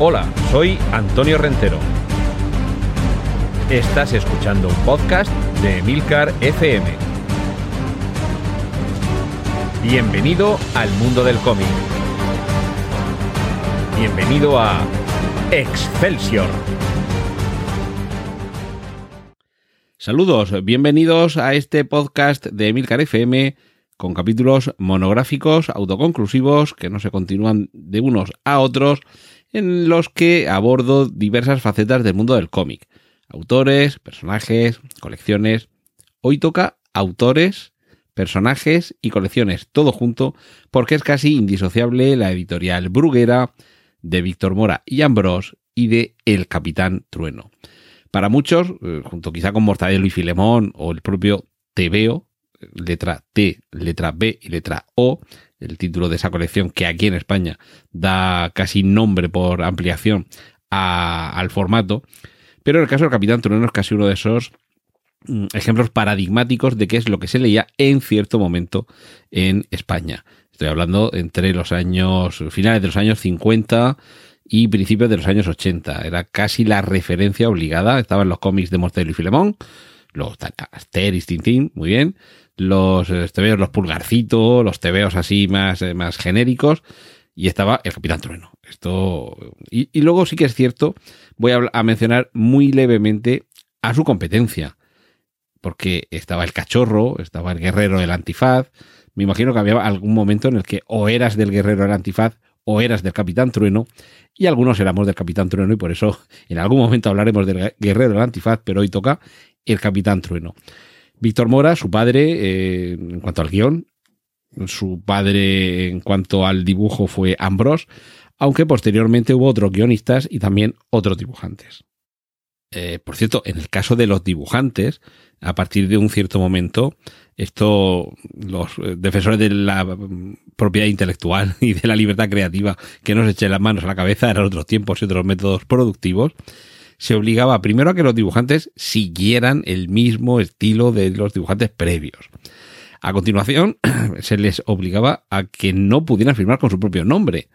Hola, soy Antonio Rentero. Estás escuchando un podcast de Emilcar FM. Bienvenido al mundo del cómic. Bienvenido a Excelsior. Saludos, bienvenidos a este podcast de Emilcar FM con capítulos monográficos, autoconclusivos, que no se continúan de unos a otros, en los que abordo diversas facetas del mundo del cómic. Autores, personajes, colecciones. Hoy toca autores, personajes y colecciones, todo junto, porque es casi indisociable la editorial Bruguera de Víctor Mora y Ambrós y de El Capitán Trueno. Para muchos, eh, junto quizá con Mortadelo y Filemón o el propio Tebeo, letra T, letra B y letra O, el título de esa colección que aquí en España da casi nombre por ampliación al formato. Pero en el caso del Capitán Trueno es casi uno de esos mm, ejemplos paradigmáticos de qué es lo que se leía en cierto momento en España. Estoy hablando entre los años, finales de los años 50 y principios de los años 80. Era casi la referencia obligada. Estaban los cómics de Mortadelo y Filemón, los Asterix, Tintín, muy bien los eh, tebeos, los pulgarcitos, los tebeos así más, eh, más genéricos, y estaba el Capitán Trueno. Esto. Y, luego sí que es cierto, voy a, mencionar muy levemente a su competencia. Porque estaba el cachorro, estaba el guerrero del antifaz. Me imagino que había algún momento en el que o eras del guerrero del antifaz o eras del Capitán Trueno, y algunos éramos del Capitán Trueno, y por eso en algún momento hablaremos del guerrero del antifaz, pero hoy toca el Capitán Trueno. Víctor Mora, su padre, eh, en cuanto al guion, su padre en cuanto al dibujo fue Ambrose, aunque posteriormente hubo otros guionistas y también otros dibujantes. Eh, por cierto, en el caso de los dibujantes, a partir de un cierto momento, esto, los defensores de la propiedad intelectual y de la libertad creativa que nos echen las manos a la cabeza eran otros tiempos y otros métodos productivos, se obligaba primero a que los dibujantes siguieran el mismo estilo de los dibujantes previos. A continuación, se les obligaba a que no pudieran firmar con su propio nombre.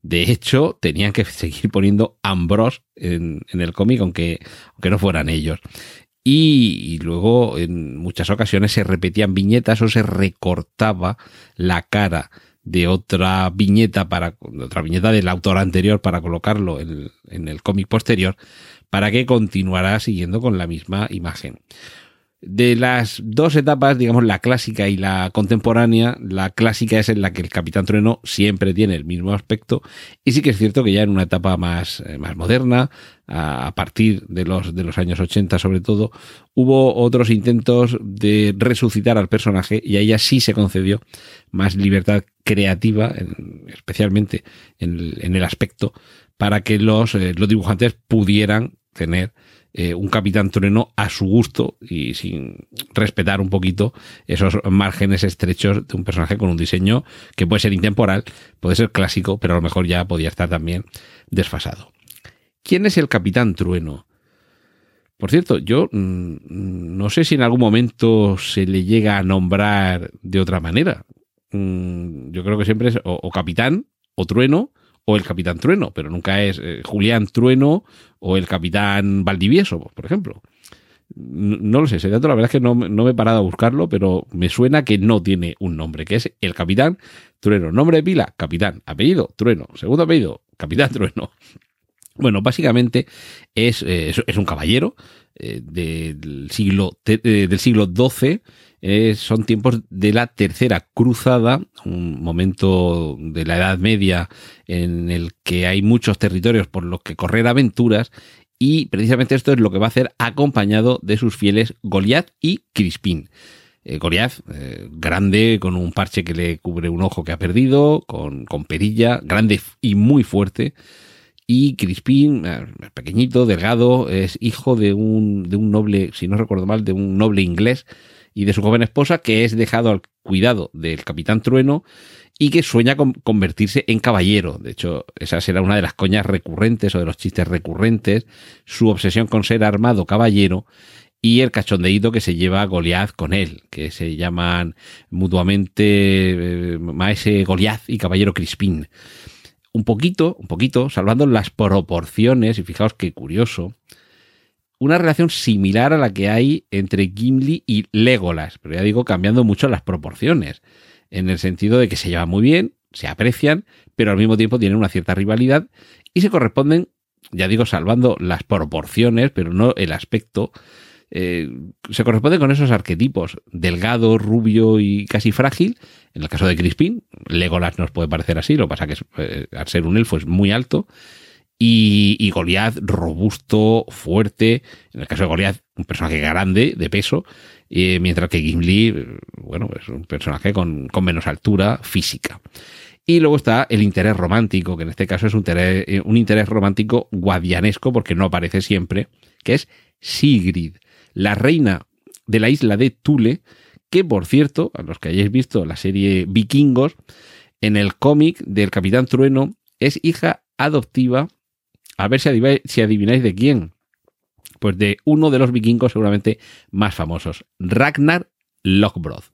De hecho, tenían que seguir poniendo Ambrose en, el cómic, aunque, aunque no fueran ellos. Y, luego, en muchas ocasiones, se repetían viñetas o se recortaba la cara de otra viñeta para otra viñeta del autor anterior para colocarlo en el cómic posterior para que continuara siguiendo con la misma imagen. De las dos etapas, digamos la clásica y la contemporánea, la clásica es en la que el Capitán Trueno siempre tiene el mismo aspecto y sí que es cierto que ya en una etapa más, eh, más moderna, a, partir de los, de los años 80 sobre todo, hubo otros intentos de resucitar al personaje y a ella sí se concedió más libertad creativa, especialmente en el, aspecto, para que los, eh, los dibujantes pudieran tener eh, un Capitán Trueno a su gusto y sin respetar un poquito esos márgenes estrechos de un personaje con un diseño que puede ser intemporal, puede ser clásico, pero a lo mejor ya podía estar también desfasado. ¿Quién es el Capitán Trueno? Por cierto, yo mm, no sé si en algún momento se le llega a nombrar de otra manera. Mm, yo creo que siempre es o Capitán o Trueno o el Capitán Trueno, pero nunca es eh, Julián Trueno o el Capitán Valdivieso, por ejemplo. No, lo sé, ese dato la verdad es que no, me he parado a buscarlo, pero me suena que no tiene un nombre, que es el Capitán Trueno. Nombre de pila, Capitán. Apellido, Trueno. Segundo apellido, Capitán Trueno. Bueno, básicamente es, eh, es un caballero eh, del, siglo, del siglo XII eh, son tiempos de la Tercera Cruzada, un momento de la Edad Media en el que hay muchos territorios por los que correr aventuras y precisamente esto es lo que va a hacer acompañado de sus fieles Goliath y Crispín. Eh, Goliath, eh, grande, con un parche que le cubre un ojo que ha perdido, con, con perilla, grande y muy fuerte. Y Crispín, pequeñito, delgado, es hijo de un, de un noble, si no recuerdo mal, de un noble inglés y de su joven esposa, que es dejado al cuidado del capitán Trueno y que sueña con convertirse en caballero. De hecho, esa será una de las coñas recurrentes o de los chistes recurrentes, su obsesión con ser armado caballero y el cachondeíto que se lleva Goliath con él, que se llaman mutuamente eh, Maese Goliath y Caballero Crispín. Un poquito, un poquito, salvando las proporciones, y fijaos qué curioso, una relación similar a la que hay entre Gimli y Legolas, pero ya digo, cambiando mucho las proporciones, en el sentido de que se llevan muy bien, se aprecian, pero al mismo tiempo tienen una cierta rivalidad y se corresponden, ya digo, salvando las proporciones, pero no el aspecto, eh, se corresponden con esos arquetipos, delgado, rubio y casi frágil, en el caso de Crispin, Legolas nos puede parecer así, lo que pasa que eh, al ser un elfo es muy alto, y, y Goliath robusto, fuerte. En el caso de Goliath, un personaje grande, de peso. Eh, mientras que Gimli, bueno, es un personaje con, con, menos altura física. Y luego está el interés romántico, que en este caso es un interés, eh, un interés romántico guadianesco, porque no aparece siempre, que es Sigrid, la reina de la isla de Tule, que por cierto, a los que hayáis visto la serie Vikingos, en el cómic del Capitán Trueno es hija adoptiva a ver si adivináis, de quién. Pues de uno de los vikingos seguramente más famosos, Ragnar Lockbroth.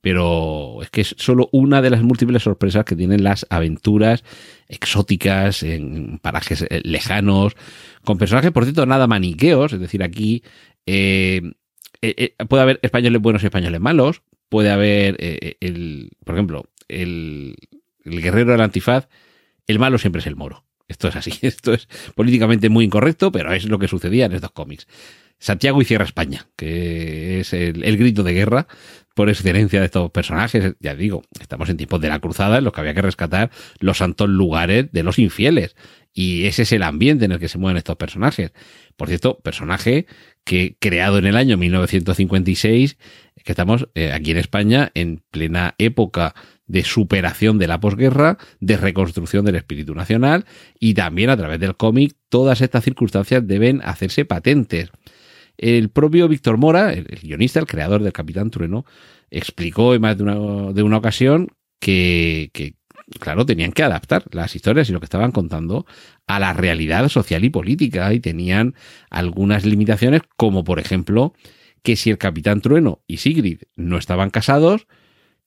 Pero es que es solo una de las múltiples sorpresas que tienen las aventuras exóticas en parajes eh, lejanos, con personajes, por cierto, nada maniqueos. Es decir, aquí eh, eh, puede haber españoles buenos y españoles malos. Puede haber, el, por ejemplo, el, el guerrero del antifaz. El malo siempre es el moro. Esto es así, esto es políticamente muy incorrecto, pero es lo que sucedía en estos cómics. Santiago y Cierra España, que es el, grito de guerra por excelencia de estos personajes. Ya digo, estamos en tiempos de la cruzada en los que había que rescatar los santos lugares de los infieles. Y ese es el ambiente en el que se mueven estos personajes. Por cierto, personaje que creado en el año 1956, que estamos eh, aquí en España en plena época de superación de la posguerra, de reconstrucción del espíritu nacional y también a través del cómic todas estas circunstancias deben hacerse patentes. El propio Víctor Mora, el, guionista, el creador del Capitán Trueno, explicó en más de una, de una ocasión que, que, claro, tenían que adaptar las historias y lo que estaban contando a la realidad social y política y tenían algunas limitaciones como por ejemplo que si el Capitán Trueno y Sigrid no estaban casados,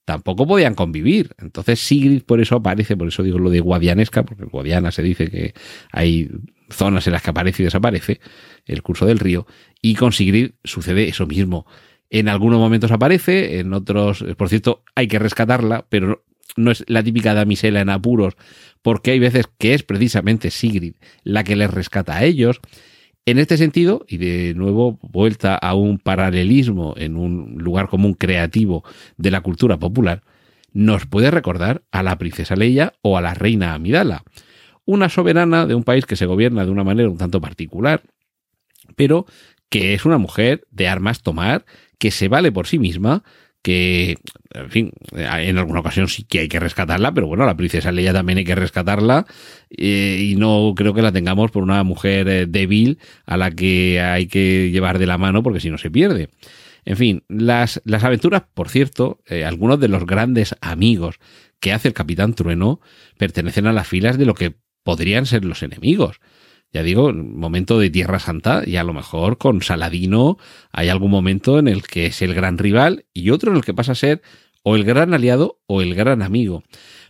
tampoco podían convivir. Entonces Sigrid por eso aparece, por eso digo lo de guadianesca, porque Guadiana se dice que hay zonas en las que aparece y desaparece el curso del río, y con Sigrid sucede eso mismo. En algunos momentos aparece, en otros, por cierto, hay que rescatarla, pero no es la típica damisela en apuros, porque hay veces que es precisamente Sigrid la que les rescata a ellos. En este sentido, y de nuevo vuelta a un paralelismo en un lugar común creativo de la cultura popular, nos puede recordar a la princesa Leia o a la reina Amidala, una soberana de un país que se gobierna de una manera un tanto particular, pero que es una mujer de armas tomar, que se vale por sí misma, que, en fin, en alguna ocasión sí que hay que rescatarla, pero bueno, la princesa Leia también hay que rescatarla eh, y no creo que la tengamos por una mujer eh, débil a la que hay que llevar de la mano porque si no se pierde. En fin, las, las aventuras, por cierto, eh, algunos de los grandes amigos que hace el Capitán Trueno pertenecen a las filas de lo que podrían ser los enemigos ya digo, momento de Tierra Santa y a lo mejor con Saladino hay algún momento en el que es el gran rival y otro en el que pasa a ser o el gran aliado o el gran amigo.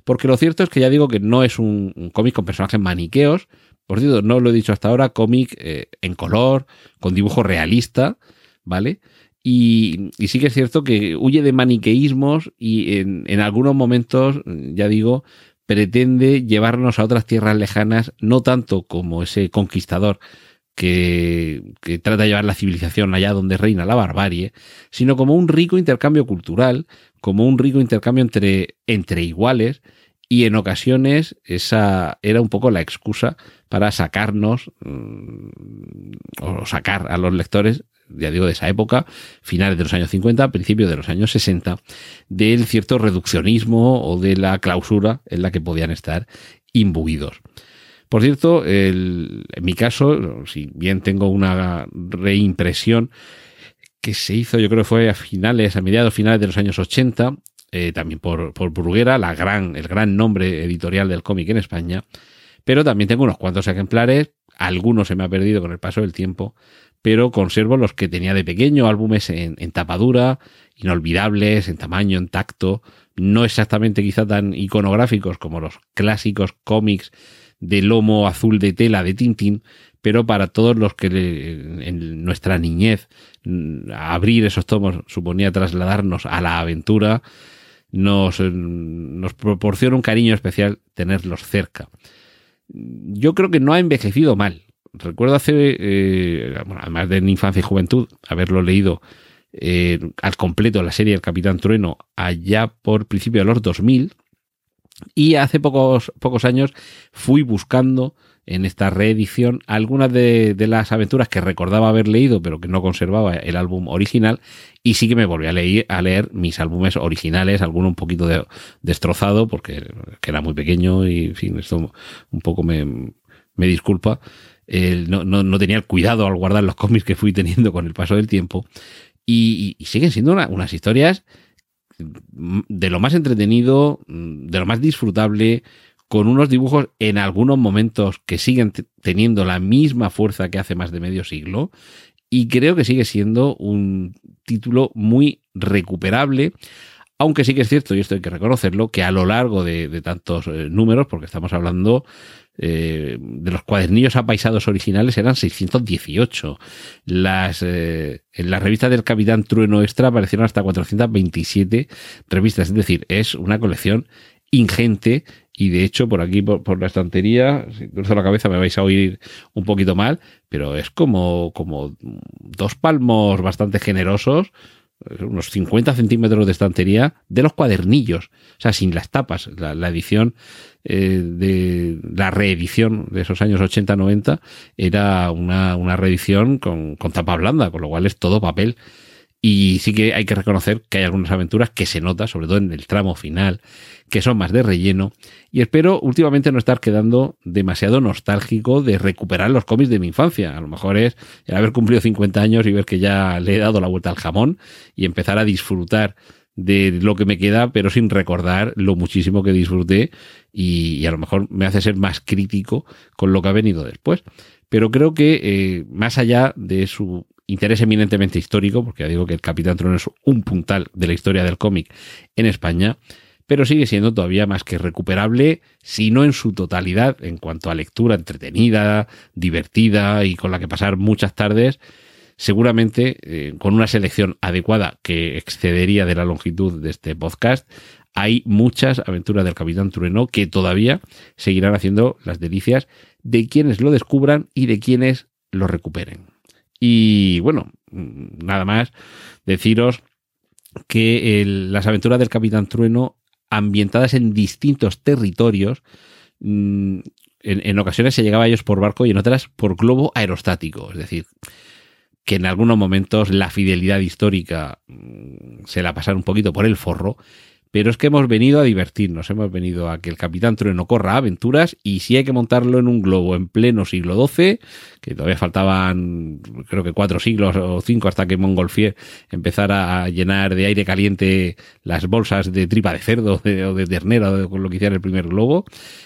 Porque lo cierto es que ya digo que no es un, cómic con personajes maniqueos, por cierto, no lo he dicho hasta ahora, cómic eh, en color, con dibujo realista, ¿vale? Y, sí que es cierto que huye de maniqueísmos y en algunos momentos, ya digo, pretende llevarnos a otras tierras lejanas, no tanto como ese conquistador que, trata de llevar la civilización allá donde reina la barbarie, sino como un rico intercambio cultural, como un rico intercambio entre, entre iguales, y en ocasiones esa era un poco la excusa para sacarnos mm, o sacar a los lectores ya digo, de esa época, finales de los años 50, principios de los años 60, del cierto reduccionismo o de la clausura en la que podían estar imbuidos. Por cierto, el, en mi caso, si bien tengo una reimpresión que se hizo, yo creo que fue a finales, a mediados finales de los años 80, eh, también por, por Bruguera, la gran, el gran nombre editorial del cómic en España, pero también tengo unos cuantos ejemplares, algunos se me ha perdido con el paso del tiempo, pero conservo los que tenía de pequeño, álbumes en, tapadura, inolvidables, en tamaño, en tacto, no exactamente quizá tan iconográficos como los clásicos cómics de lomo azul de tela de Tintín, pero para todos los que en nuestra niñez mm, abrir esos tomos suponía trasladarnos a la aventura, nos, nos proporciona un cariño especial tenerlos cerca. Yo creo que no ha envejecido mal. Recuerdo hace, eh, además de en infancia y juventud, haberlo leído eh, al completo la serie El Capitán Trueno allá por principio de los 2000 y hace pocos, pocos años fui buscando en esta reedición algunas de, las aventuras que recordaba haber leído pero que no conservaba el álbum original y sí que me volví a leer, a leer mis álbumes originales, alguno un poquito destrozado porque era muy pequeño y en fin, esto un poco me, me disculpa. No, no, no, tenía el cuidado al guardar los cómics que fui teniendo con el paso del tiempo y, siguen siendo unas historias de lo más entretenido, de lo más disfrutable, con unos dibujos en algunos momentos que siguen teniendo la misma fuerza que hace más de medio siglo. Y creo que sigue siendo un título muy recuperable. Aunque sí que es cierto, y esto hay que reconocerlo, que a lo largo de, tantos eh, números, porque estamos hablando eh, de los cuadernillos apaisados originales eran 618. Las, eh, en la revista del Capitán Trueno Extra aparecieron hasta 427 revistas. Es decir, es una colección ingente y de hecho por aquí, por, la estantería, si cruzo la cabeza me vais a oír un poquito mal, pero es como, como dos palmos bastante generosos unos 50 centímetros de estantería de los cuadernillos, o sea, sin las tapas. La, edición eh, de la reedición de esos años 80-90 era una, una reedición con, con tapa blanda, con lo cual es todo papel. Y sí que hay que reconocer que hay algunas aventuras que se nota, sobre todo en el tramo final, que son más de relleno. Y espero últimamente no estar quedando demasiado nostálgico de recuperar los cómics de mi infancia. A lo mejor es el haber cumplido 50 años y ver que ya le he dado la vuelta al jamón y empezar a disfrutar de lo que me queda, pero sin recordar lo muchísimo que disfruté y, a lo mejor me hace ser más crítico con lo que ha venido después. Pero creo que eh, más allá de su interés eminentemente histórico, porque ya digo que el Capitán Trono es un puntal de la historia del cómic en España, pero sigue siendo todavía más que recuperable, si no en su totalidad, en cuanto a lectura entretenida, divertida y con la que pasar muchas tardes, seguramente eh, con una selección adecuada que excedería de la longitud de este podcast, hay muchas aventuras del Capitán Trueno que todavía seguirán haciendo las delicias de quienes lo descubran y de quienes lo recuperen. Y bueno, nada más deciros que las aventuras del Capitán Trueno, ambientadas en distintos territorios, mm, en, ocasiones se llegaba a ellos por barco y en otras por globo aerostático. Es decir, que en algunos momentos la fidelidad histórica mm, se la pasaron un poquito por el forro pero es que hemos venido a divertirnos, hemos venido a que el Capitán Trueno corra aventuras y si hay que montarlo en un globo en pleno siglo XII, que todavía faltaban creo que cuatro siglos o cinco hasta que Montgolfier empezara a llenar de aire caliente las bolsas de tripa de cerdo o de ternera con lo que hiciera el primer globo,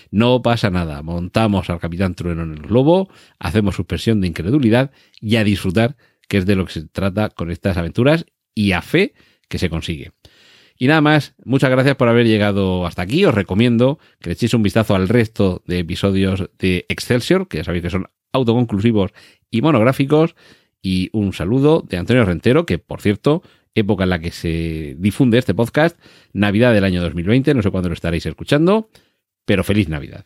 no pasa nada, montamos al Capitán Trueno en el globo, hacemos suspensión de incredulidad y a disfrutar, que es de lo que se trata con estas aventuras y a fe que se consigue. Y nada más, muchas gracias por haber llegado hasta aquí. Os recomiendo que le echéis un vistazo al resto de episodios de Excelsior, que ya sabéis que son autoconclusivos y monográficos. Y un saludo de Antonio Rentero, que por cierto, época en la que se difunde este podcast, Navidad del año 2020, no sé cuándo lo estaréis escuchando, pero feliz Navidad.